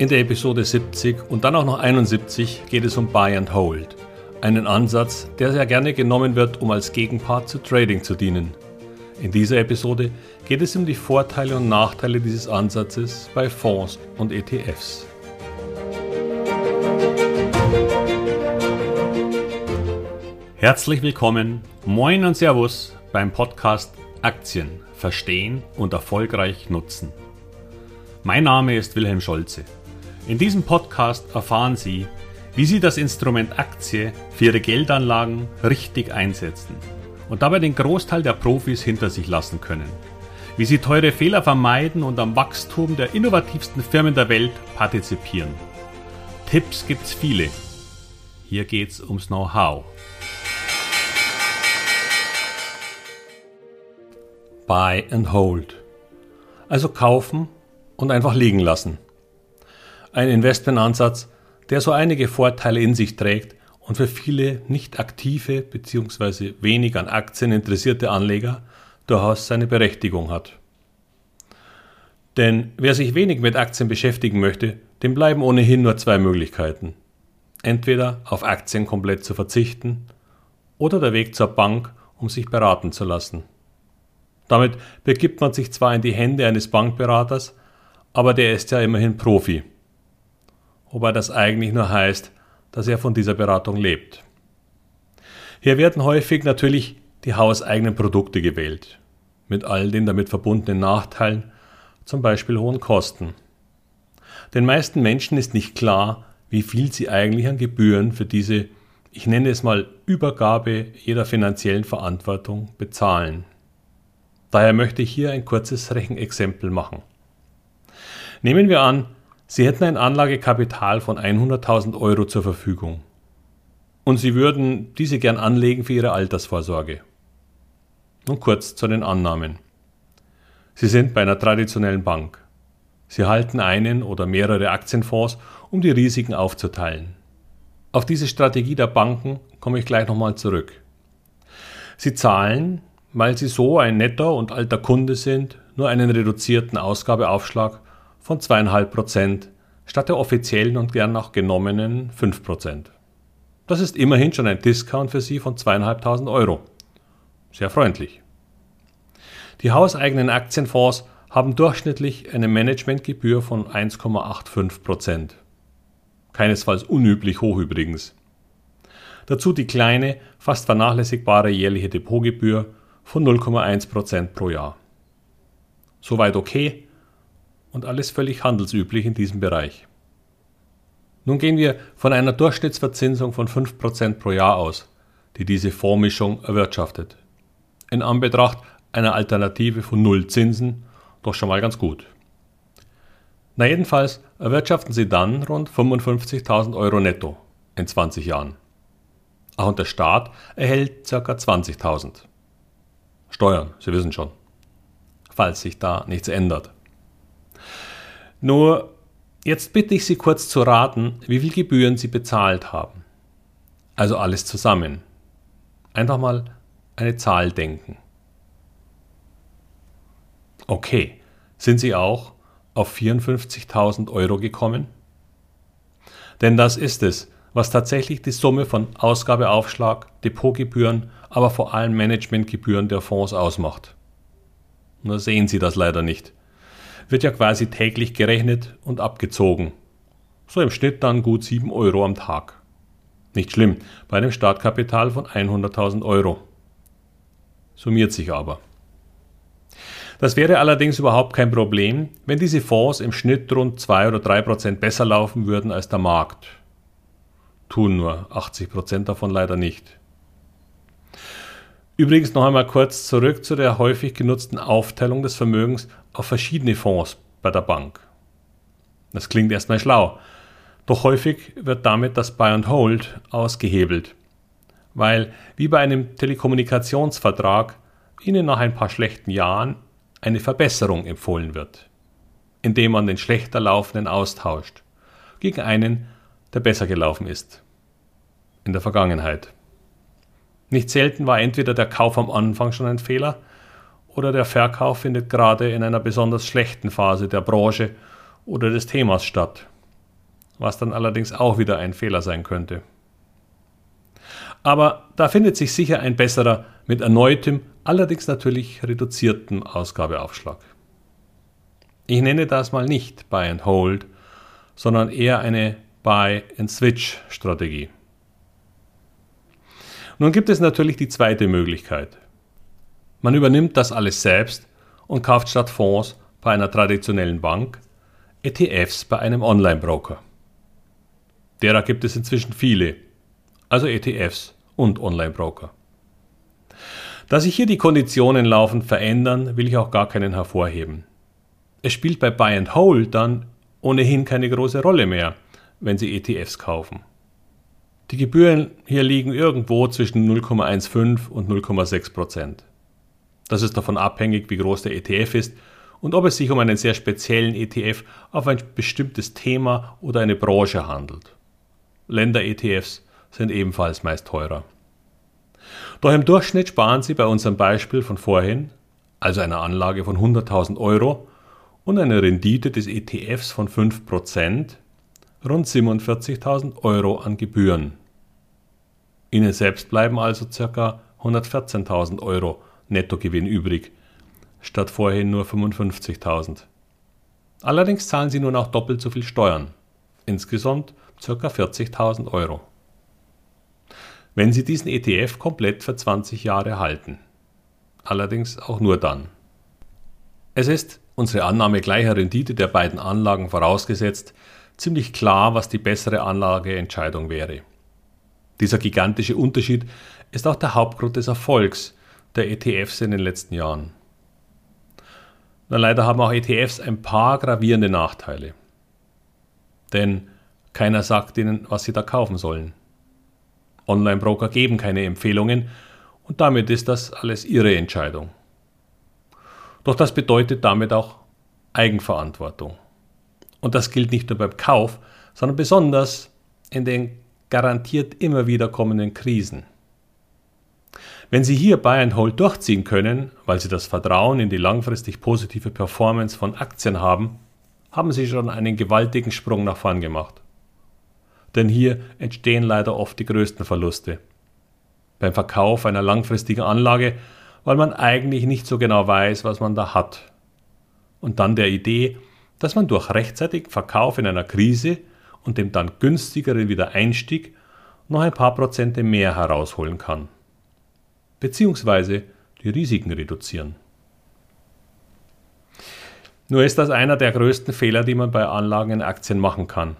In der Episode 70 und dann auch noch 71 geht es um Buy and Hold. Einen Ansatz, der sehr gerne genommen wird, um als Gegenpart zu Trading zu dienen. In dieser Episode geht es um die Vorteile und Nachteile dieses Ansatzes bei Fonds und ETFs. Herzlich willkommen, moin und Servus beim Podcast Aktien verstehen und erfolgreich nutzen. Mein Name ist Wilhelm Scholze. In diesem Podcast erfahren Sie, wie Sie das Instrument Aktie für Ihre Geldanlagen richtig einsetzen und dabei den Großteil der Profis hinter sich lassen können. Wie Sie teure Fehler vermeiden und am Wachstum der innovativsten Firmen der Welt partizipieren. Tipps gibt's viele. Hier geht's ums Know-how. Buy and Hold. Also kaufen und einfach liegen lassen. Ein Investmentansatz, der so einige Vorteile in sich trägt und für viele nicht aktive bzw. wenig an Aktien interessierte Anleger durchaus seine Berechtigung hat. Denn wer sich wenig mit Aktien beschäftigen möchte, dem bleiben ohnehin nur zwei Möglichkeiten. Entweder auf Aktien komplett zu verzichten oder der Weg zur Bank, um sich beraten zu lassen. Damit begibt man sich zwar in die Hände eines Bankberaters, aber der ist ja immerhin Profi wobei das eigentlich nur heißt, dass er von dieser Beratung lebt. Hier werden häufig natürlich die hauseigenen Produkte gewählt, mit all den damit verbundenen Nachteilen, zum Beispiel hohen Kosten. Den meisten Menschen ist nicht klar, wie viel sie eigentlich an Gebühren für diese, ich nenne es mal, Übergabe jeder finanziellen Verantwortung bezahlen. Daher möchte ich hier ein kurzes Rechenexempel machen. Nehmen wir an, Sie hätten ein Anlagekapital von 100.000 Euro zur Verfügung. Und Sie würden diese gern anlegen für Ihre Altersvorsorge. Nun kurz zu den Annahmen. Sie sind bei einer traditionellen Bank. Sie halten einen oder mehrere Aktienfonds, um die Risiken aufzuteilen. Auf diese Strategie der Banken komme ich gleich nochmal zurück. Sie zahlen, weil sie so ein netter und alter Kunde sind, nur einen reduzierten Ausgabeaufschlag von 2,5% statt der offiziellen und gern auch genommenen 5% Das ist immerhin schon ein Discount für Sie von 2.500 Euro. Sehr freundlich. Die hauseigenen Aktienfonds haben durchschnittlich eine Managementgebühr von 1,85% Keinesfalls unüblich hoch übrigens. Dazu die kleine, fast vernachlässigbare jährliche Depotgebühr von 0,1% pro Jahr. Soweit okay, und alles völlig handelsüblich in diesem Bereich. Nun gehen wir von einer Durchschnittsverzinsung von 5% pro Jahr aus, die diese Fondsmischung erwirtschaftet. In Anbetracht einer Alternative von Null Zinsen doch schon mal ganz gut. Na jedenfalls erwirtschaften sie dann rund 55.000 Euro netto in 20 Jahren. Auch und der Staat erhält ca. 20.000. Steuern, Sie wissen schon. Falls sich da nichts ändert. Nur jetzt bitte ich Sie kurz zu raten, wie viel Gebühren Sie bezahlt haben. Also alles zusammen. Einfach mal eine Zahl denken. Okay, sind Sie auch auf 54.000 Euro gekommen? Denn das ist es, was tatsächlich die Summe von Ausgabeaufschlag, Depotgebühren, aber vor allem Managementgebühren der Fonds ausmacht. Nur sehen Sie das leider nicht wird ja quasi täglich gerechnet und abgezogen. So im Schnitt dann gut 7 Euro am Tag. Nicht schlimm, bei einem Startkapital von 100.000 Euro. Summiert sich aber. Das wäre allerdings überhaupt kein Problem, wenn diese Fonds im Schnitt rund 2 oder 3 Prozent besser laufen würden als der Markt. Tun nur 80 Prozent davon leider nicht. Übrigens noch einmal kurz zurück zu der häufig genutzten Aufteilung des Vermögens auf verschiedene Fonds bei der Bank. Das klingt erstmal schlau, doch häufig wird damit das Buy and Hold ausgehebelt, weil wie bei einem Telekommunikationsvertrag Ihnen nach ein paar schlechten Jahren eine Verbesserung empfohlen wird, indem man den schlechter laufenden austauscht gegen einen, der besser gelaufen ist in der Vergangenheit. Nicht selten war entweder der Kauf am Anfang schon ein Fehler oder der Verkauf findet gerade in einer besonders schlechten Phase der Branche oder des Themas statt. was dann allerdings auch wieder ein Fehler sein könnte. Aber da findet sich sicher ein besserer mit erneutem, allerdings natürlich reduziertem Ausgabeaufschlag. Ich nenne das mal nicht Buy and Hold, sondern eher eine Buy and Switch Strategie. Nun gibt es natürlich die zweite Möglichkeit. Man übernimmt das alles selbst und kauft statt Fonds bei einer traditionellen Bank ETFs bei einem Online-Broker. Derer gibt es inzwischen viele, also ETFs und Online-Broker. Da sich hier die Konditionen laufend verändern, will ich auch gar keinen hervorheben. Es spielt bei Buy and Hold dann ohnehin keine große Rolle mehr, wenn Sie ETFs kaufen. Die Gebühren hier liegen irgendwo zwischen 0,15 und 0,6 Prozent. Das ist davon abhängig, wie groß der ETF ist und ob es sich um einen sehr speziellen ETF auf ein bestimmtes Thema oder eine Branche handelt. Länder-ETFs sind ebenfalls meist teurer. Doch im Durchschnitt sparen Sie bei unserem Beispiel von vorhin, also einer Anlage von 100.000 Euro und einer Rendite des ETFs von 5%, rund 47.000 Euro an Gebühren. Ihnen selbst bleiben also ca. 114.000 Euro Nettogewinn übrig, statt vorhin nur 55.000. Allerdings zahlen Sie nun auch doppelt so viel Steuern, insgesamt ca. 40.000 Euro. Wenn Sie diesen ETF komplett für 20 Jahre halten. Allerdings auch nur dann. Es ist, unsere Annahme gleicher Rendite der beiden Anlagen vorausgesetzt, ziemlich klar, was die bessere Anlageentscheidung wäre. Dieser gigantische Unterschied ist auch der Hauptgrund des Erfolgs der ETFs in den letzten Jahren. Na, leider haben auch ETFs ein paar gravierende Nachteile. Denn keiner sagt ihnen, was sie da kaufen sollen. Online-Broker geben keine Empfehlungen und damit ist das alles ihre Entscheidung. Doch das bedeutet damit auch Eigenverantwortung. Und das gilt nicht nur beim Kauf, sondern besonders in den garantiert immer wieder kommenden Krisen. Wenn Sie hier Buy and Hold durchziehen können, weil Sie das Vertrauen in die langfristig positive Performance von Aktien haben, haben Sie schon einen gewaltigen Sprung nach vorn gemacht. Denn hier entstehen leider oft die größten Verluste. Beim Verkauf einer langfristigen Anlage, weil man eigentlich nicht so genau weiß, was man da hat. Und dann der Idee, dass man durch rechtzeitigen Verkauf in einer Krise und dem dann günstigeren Wiedereinstieg noch ein paar Prozente mehr herausholen kann. Beziehungsweise die Risiken reduzieren. Nur ist das einer der größten Fehler, die man bei Anlagen in Aktien machen kann.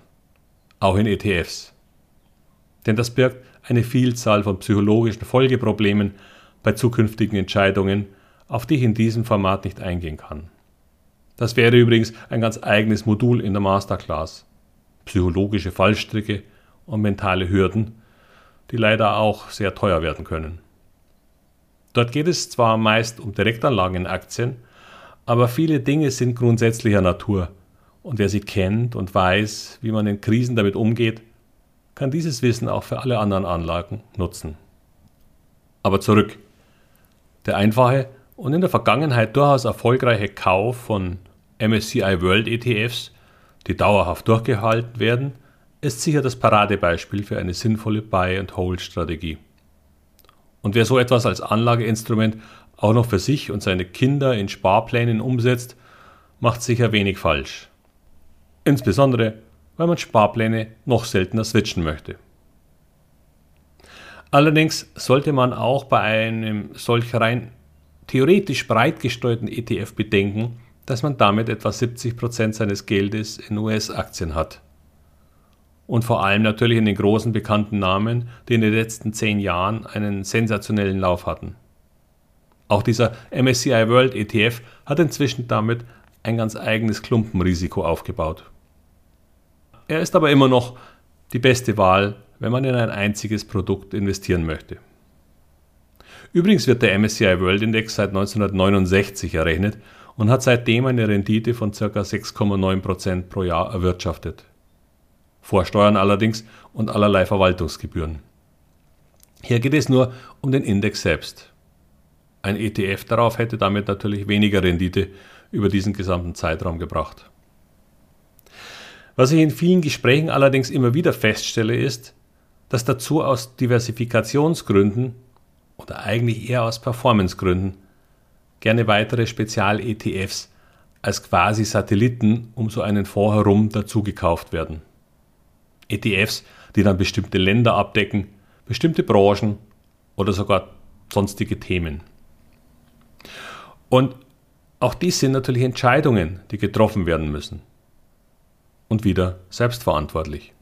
Auch in ETFs. Denn das birgt eine Vielzahl von psychologischen Folgeproblemen bei zukünftigen Entscheidungen, auf die ich in diesem Format nicht eingehen kann. Das wäre übrigens ein ganz eigenes Modul in der Masterclass. Psychologische Fallstricke und mentale Hürden, die leider auch sehr teuer werden können. Dort geht es zwar meist um Direktanlagen in Aktien, aber viele Dinge sind grundsätzlicher Natur und wer sie kennt und weiß, wie man in Krisen damit umgeht, kann dieses Wissen auch für alle anderen Anlagen nutzen. Aber zurück. Der einfache und in der Vergangenheit durchaus erfolgreiche Kauf von MSCI World ETFs, die dauerhaft durchgehalten werden, ist sicher das Paradebeispiel für eine sinnvolle Buy-and-Hold-Strategie. Und wer so etwas als Anlageinstrument auch noch für sich und seine Kinder in Sparplänen umsetzt, macht sicher wenig falsch. Insbesondere, weil man Sparpläne noch seltener switchen möchte. Allerdings sollte man auch bei einem solch rein theoretisch breit gesteuerten ETF bedenken, dass man damit etwa 70 Prozent seines Geldes in US-Aktien hat. Und vor allem natürlich in den großen bekannten Namen, die in den letzten zehn Jahren einen sensationellen Lauf hatten. Auch dieser MSCI World ETF hat inzwischen damit ein ganz eigenes Klumpenrisiko aufgebaut. Er ist aber immer noch die beste Wahl, wenn man in ein einziges Produkt investieren möchte. Übrigens wird der MSCI World Index seit 1969 errechnet und hat seitdem eine Rendite von ca. 6,9% pro Jahr erwirtschaftet. Vor Steuern allerdings und allerlei Verwaltungsgebühren. Hier geht es nur um den Index selbst. Ein ETF darauf hätte damit natürlich weniger Rendite über diesen gesamten Zeitraum gebracht. Was ich in vielen Gesprächen allerdings immer wieder feststelle, ist, dass dazu aus Diversifikationsgründen oder eigentlich eher aus Performancegründen gerne weitere Spezial-ETFs als quasi Satelliten um so einen Fonds herum dazu gekauft werden. ETFs, die dann bestimmte Länder abdecken, bestimmte Branchen oder sogar sonstige Themen. Und auch dies sind natürlich Entscheidungen, die getroffen werden müssen. Und wieder selbstverantwortlich.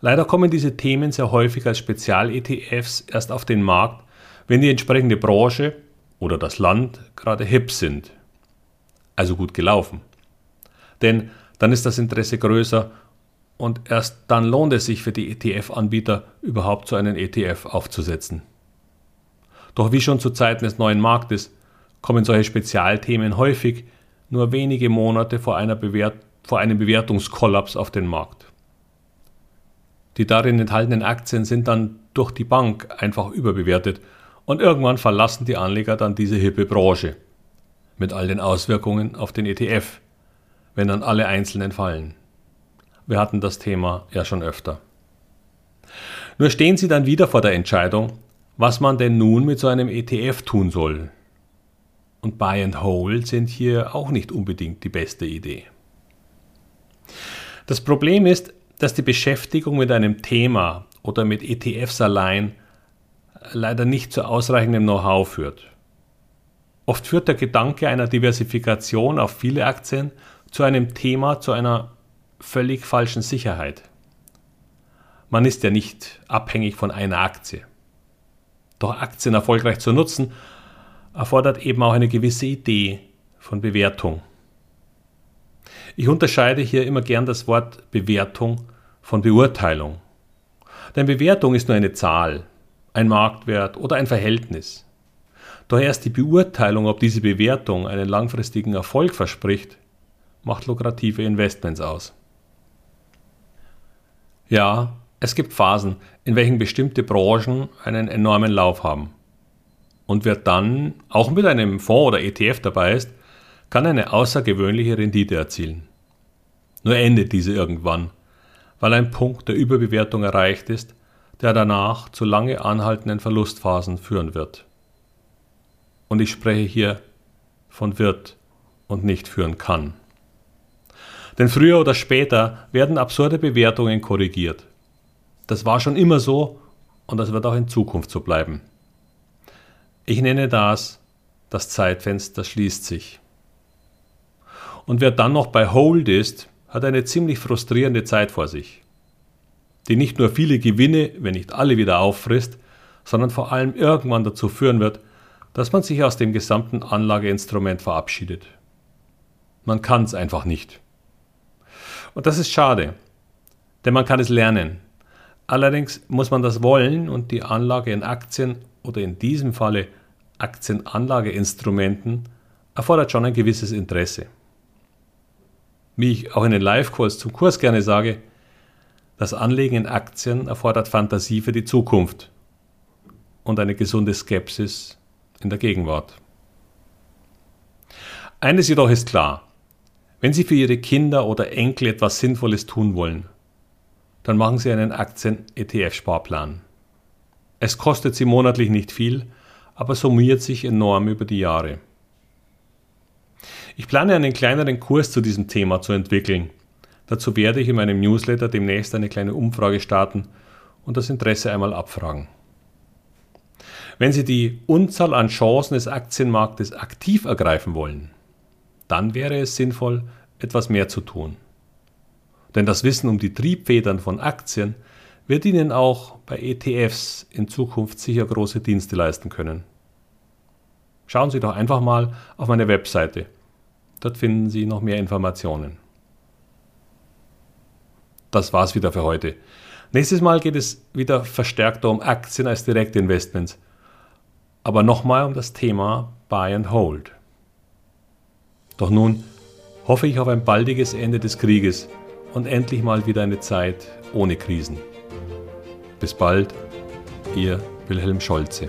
Leider kommen diese Themen sehr häufig als Spezial-ETFs erst auf den Markt, wenn die entsprechende Branche oder das Land gerade hip sind. Also gut gelaufen. Denn dann ist das Interesse größer und erst dann lohnt es sich für die ETF-Anbieter überhaupt so einen ETF aufzusetzen. Doch wie schon zu Zeiten des neuen Marktes kommen solche Spezialthemen häufig nur wenige Monate vor, Bewert vor einem Bewertungskollaps auf den Markt. Die darin enthaltenen Aktien sind dann durch die Bank einfach überbewertet und irgendwann verlassen die Anleger dann diese hippe Branche mit all den Auswirkungen auf den ETF, wenn dann alle einzelnen fallen. Wir hatten das Thema ja schon öfter. Nur stehen Sie dann wieder vor der Entscheidung, was man denn nun mit so einem ETF tun soll. Und Buy and Hold sind hier auch nicht unbedingt die beste Idee. Das Problem ist, dass die Beschäftigung mit einem Thema oder mit ETFs allein leider nicht zu ausreichendem Know-how führt. Oft führt der Gedanke einer Diversifikation auf viele Aktien zu einem Thema, zu einer völlig falschen Sicherheit. Man ist ja nicht abhängig von einer Aktie. Doch Aktien erfolgreich zu nutzen, erfordert eben auch eine gewisse Idee von Bewertung. Ich unterscheide hier immer gern das Wort Bewertung von Beurteilung. Denn Bewertung ist nur eine Zahl, ein Marktwert oder ein Verhältnis. Doch erst die Beurteilung, ob diese Bewertung einen langfristigen Erfolg verspricht, macht lukrative Investments aus. Ja, es gibt Phasen, in welchen bestimmte Branchen einen enormen Lauf haben. Und wer dann auch mit einem Fonds oder ETF dabei ist, kann eine außergewöhnliche Rendite erzielen. Nur endet diese irgendwann, weil ein Punkt der Überbewertung erreicht ist, der danach zu lange anhaltenden Verlustphasen führen wird. Und ich spreche hier von wird und nicht führen kann. Denn früher oder später werden absurde Bewertungen korrigiert. Das war schon immer so und das wird auch in Zukunft so bleiben. Ich nenne das, das Zeitfenster schließt sich. Und wer dann noch bei Hold ist, hat eine ziemlich frustrierende Zeit vor sich, die nicht nur viele Gewinne, wenn nicht alle wieder auffrisst, sondern vor allem irgendwann dazu führen wird, dass man sich aus dem gesamten Anlageinstrument verabschiedet. Man kann es einfach nicht. Und das ist schade, denn man kann es lernen. Allerdings muss man das wollen und die Anlage in Aktien oder in diesem Falle Aktienanlageinstrumenten erfordert schon ein gewisses Interesse. Wie ich auch in den Live-Calls zum Kurs gerne sage, das Anlegen in Aktien erfordert Fantasie für die Zukunft und eine gesunde Skepsis in der Gegenwart. Eines jedoch ist klar, wenn Sie für Ihre Kinder oder Enkel etwas Sinnvolles tun wollen, dann machen Sie einen Aktien-ETF-Sparplan. Es kostet Sie monatlich nicht viel, aber summiert sich enorm über die Jahre. Ich plane einen kleineren Kurs zu diesem Thema zu entwickeln. Dazu werde ich in meinem Newsletter demnächst eine kleine Umfrage starten und das Interesse einmal abfragen. Wenn Sie die Unzahl an Chancen des Aktienmarktes aktiv ergreifen wollen, dann wäre es sinnvoll, etwas mehr zu tun. Denn das Wissen um die Triebfedern von Aktien wird Ihnen auch bei ETFs in Zukunft sicher große Dienste leisten können. Schauen Sie doch einfach mal auf meine Webseite. Dort finden Sie noch mehr Informationen. Das war's wieder für heute. Nächstes Mal geht es wieder verstärkter um Aktien als Direktinvestments. Aber nochmal um das Thema Buy and Hold. Doch nun hoffe ich auf ein baldiges Ende des Krieges und endlich mal wieder eine Zeit ohne Krisen. Bis bald, Ihr Wilhelm Scholze.